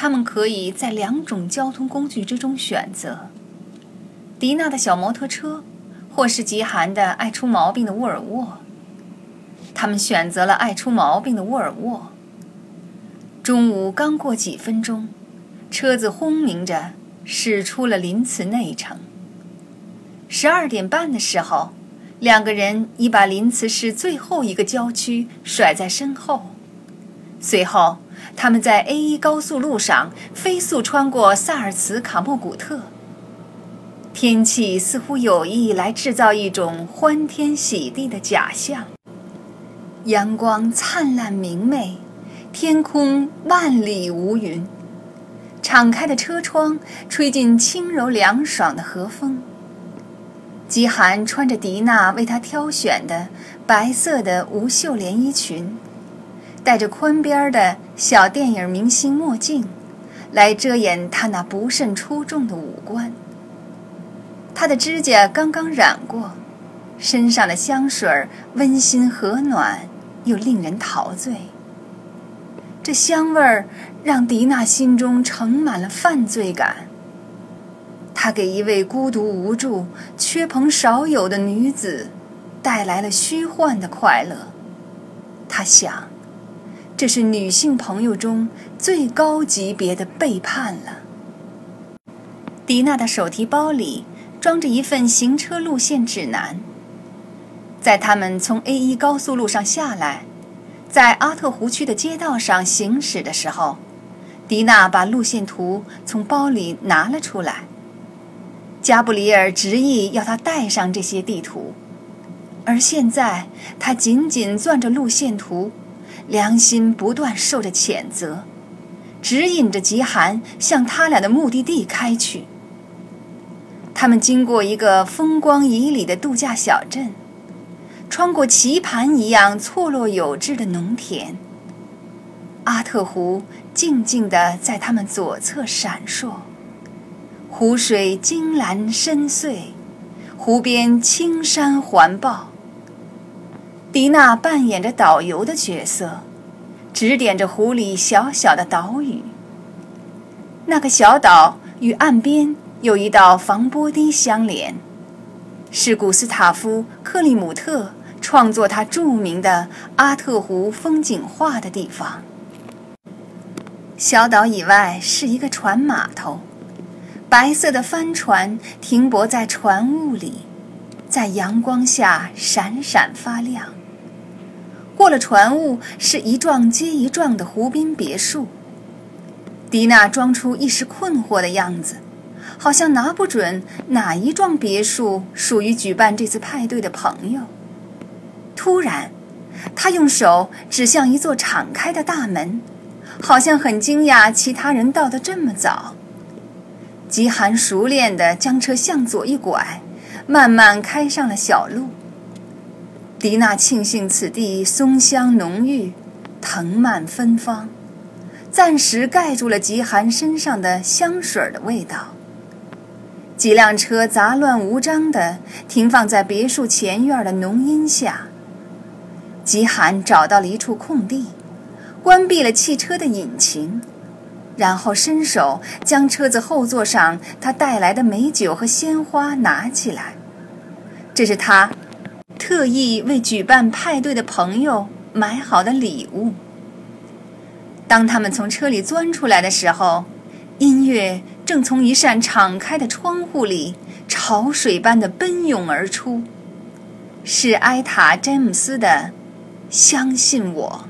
他们可以在两种交通工具之中选择：迪娜的小摩托车，或是极寒的爱出毛病的沃尔沃。他们选择了爱出毛病的沃尔沃。中午刚过几分钟，车子轰鸣着驶出了林茨内城。十二点半的时候，两个人已把林茨市最后一个郊区甩在身后。随后，他们在 A1 高速路上飞速穿过萨尔茨卡莫古特。天气似乎有意来制造一种欢天喜地的假象。阳光灿烂明媚，天空万里无云。敞开的车窗吹进轻柔凉爽的和风。极寒穿着迪娜为他挑选的白色的无袖连衣裙。戴着宽边的小电影明星墨镜，来遮掩他那不甚出众的五官。他的指甲刚刚染过，身上的香水温馨和暖，又令人陶醉。这香味儿让迪娜心中盛满了犯罪感。他给一位孤独无助、缺朋少友的女子带来了虚幻的快乐。他想。这是女性朋友中最高级别的背叛了。迪娜的手提包里装着一份行车路线指南。在他们从 A1 高速路上下来，在阿特湖区的街道上行驶的时候，迪娜把路线图从包里拿了出来。加布里尔执意要她带上这些地图，而现在她紧紧攥着路线图。良心不断受着谴责，指引着极寒向他俩的目的地开去。他们经过一个风光旖旎的度假小镇，穿过棋盘一样错落有致的农田。阿特湖静静地在他们左侧闪烁，湖水金蓝深邃，湖边青山环抱。迪娜扮演着导游的角色，指点着湖里小小的岛屿。那个小岛与岸边有一道防波堤相连，是古斯塔夫·克利姆特创作他著名的阿特湖风景画的地方。小岛以外是一个船码头，白色的帆船停泊在船坞里，在阳光下闪闪发亮。过了船坞，是一幢接一幢的湖滨别墅。迪娜装出一时困惑的样子，好像拿不准哪一幢别墅属于举办这次派对的朋友。突然，她用手指向一座敞开的大门，好像很惊讶其他人到得这么早。极寒熟练地将车向左一拐，慢慢开上了小路。迪娜庆幸此地松香浓郁，藤蔓芬芳，暂时盖住了极寒身上的香水的味道。几辆车杂乱无章地停放在别墅前院的浓荫下。极寒找到了一处空地，关闭了汽车的引擎，然后伸手将车子后座上他带来的美酒和鲜花拿起来。这是他。特意为举办派对的朋友买好的礼物。当他们从车里钻出来的时候，音乐正从一扇敞开的窗户里潮水般的奔涌而出，是埃塔·詹姆斯的《相信我》。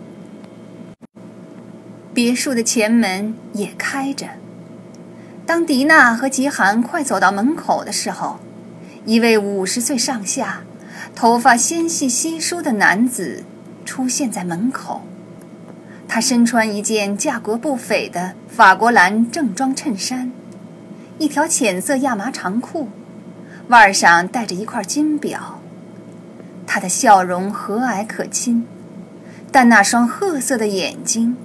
别墅的前门也开着。当迪娜和吉寒快走到门口的时候，一位五十岁上下。头发纤细稀疏的男子出现在门口，他身穿一件价格不菲的法国蓝正装衬衫，一条浅色亚麻长裤，腕上戴着一块金表。他的笑容和蔼可亲，但那双褐色的眼睛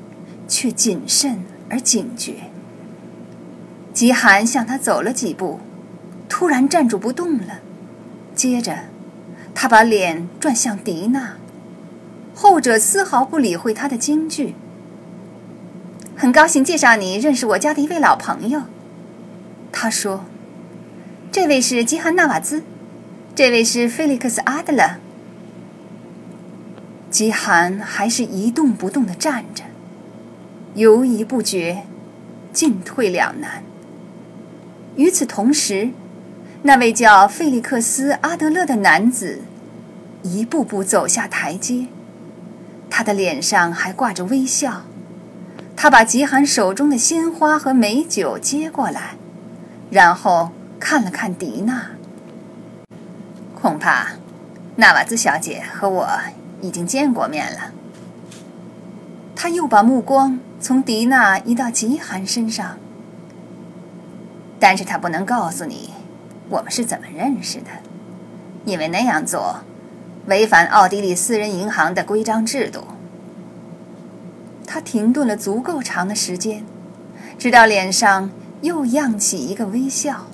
却谨慎而警觉。极寒向他走了几步，突然站住不动了，接着。他把脸转向迪娜，后者丝毫不理会他的惊惧。很高兴介绍你认识我家的一位老朋友。”他说：“这位是基汉纳瓦兹，这位是菲利克斯阿德勒。”基寒还是一动不动地站着，犹疑不决，进退两难。与此同时，那位叫费利克斯·阿德勒的男子一步步走下台阶，他的脸上还挂着微笑。他把吉寒手中的鲜花和美酒接过来，然后看了看迪娜。恐怕，纳瓦兹小姐和我已经见过面了。他又把目光从迪娜移到吉寒身上。但是他不能告诉你，我们是怎么认识的，因为那样做违反奥地利私人银行的规章制度。他停顿了足够长的时间，直到脸上又漾起一个微笑。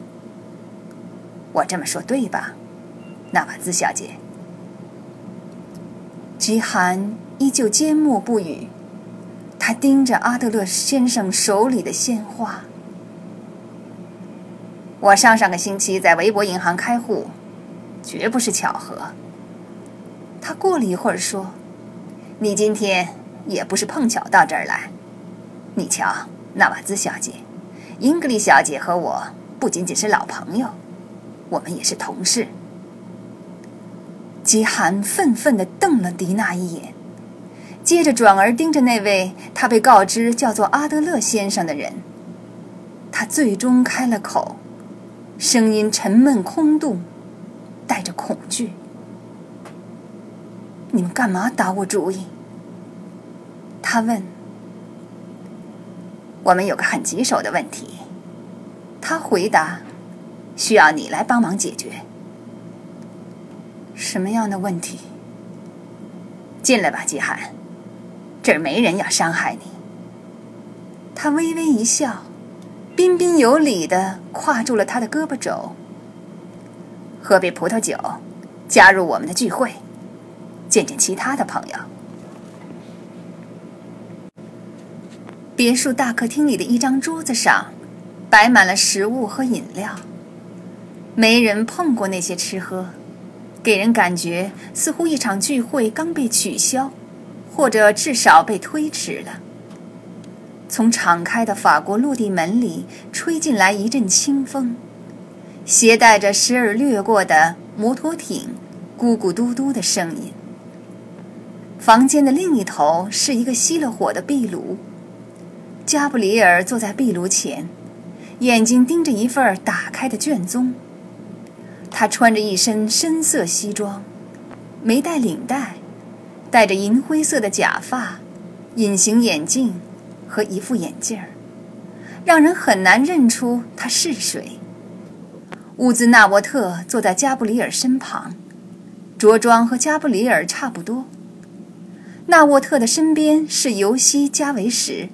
我这么说对吧，纳瓦兹小姐？吉罕依旧缄默不语，他盯着阿德勒先生手里的鲜花。我上上个星期在维博银行开户，绝不是巧合。他过了一会儿说：“你今天也不是碰巧到这儿来。你瞧，纳瓦兹小姐、英格丽小姐和我不仅仅是老朋友，我们也是同事。”基罕愤愤地瞪了迪娜一眼，接着转而盯着那位他被告知叫做阿德勒先生的人。他最终开了口。声音沉闷空洞，带着恐惧。你们干嘛打我主意？他问。我们有个很棘手的问题，他回答，需要你来帮忙解决。什么样的问题？进来吧，季寒，这儿没人要伤害你。他微微一笑。彬彬有礼地挎住了他的胳膊肘。喝杯葡萄酒，加入我们的聚会，见见其他的朋友。别墅大客厅里的一张桌子上，摆满了食物和饮料。没人碰过那些吃喝，给人感觉似乎一场聚会刚被取消，或者至少被推迟了。从敞开的法国落地门里吹进来一阵清风，携带着时而掠过的摩托艇咕咕嘟嘟的声音。房间的另一头是一个熄了火的壁炉，加布里尔坐在壁炉前，眼睛盯着一份打开的卷宗。他穿着一身深色西装，没带领带，戴着银灰色的假发，隐形眼镜。和一副眼镜儿，让人很难认出他是谁。乌兹纳沃特坐在加布里尔身旁，着装和加布里尔差不多。纳沃特的身边是尤西加维什，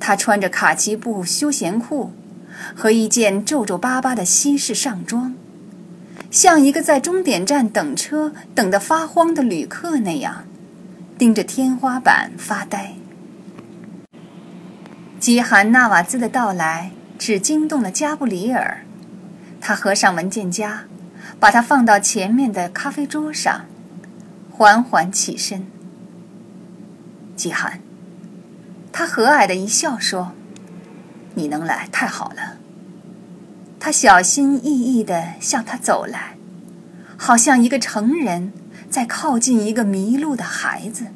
他穿着卡其布休闲裤和一件皱皱巴巴的西式上装，像一个在终点站等车等得发慌的旅客那样，盯着天花板发呆。吉罕纳瓦兹的到来只惊动了加布里尔，他合上文件夹，把它放到前面的咖啡桌上，缓缓起身。吉罕，他和蔼的一笑说：“你能来太好了。”他小心翼翼地向他走来，好像一个成人在靠近一个迷路的孩子。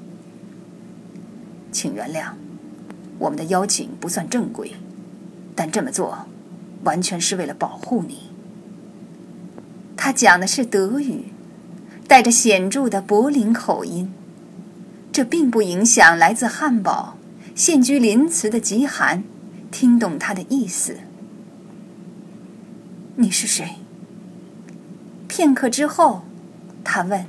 请原谅。我们的邀请不算正规，但这么做完全是为了保护你。他讲的是德语，带着显著的柏林口音，这并不影响来自汉堡、现居临茨的极寒听懂他的意思。你是谁？片刻之后，他问。